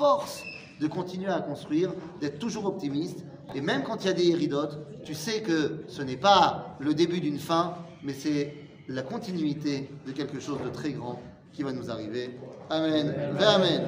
force de continuer à construire, d'être toujours optimiste. Et même quand il y a des iridotes, tu sais que ce n'est pas le début d'une fin, mais c'est la continuité de quelque chose de très grand qui va nous arriver. Amen. Ve Amen.